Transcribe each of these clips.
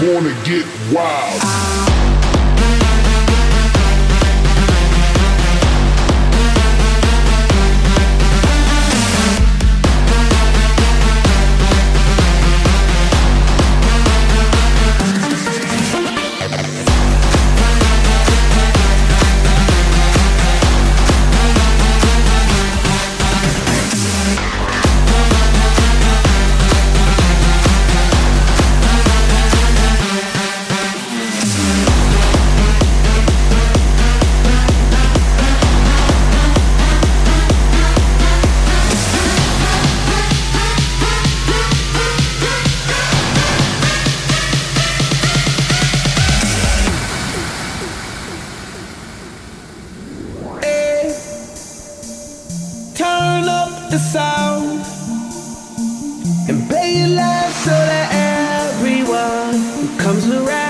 Born to get wild. the sound and play it loud so that everyone who comes around.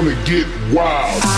wanna get wild.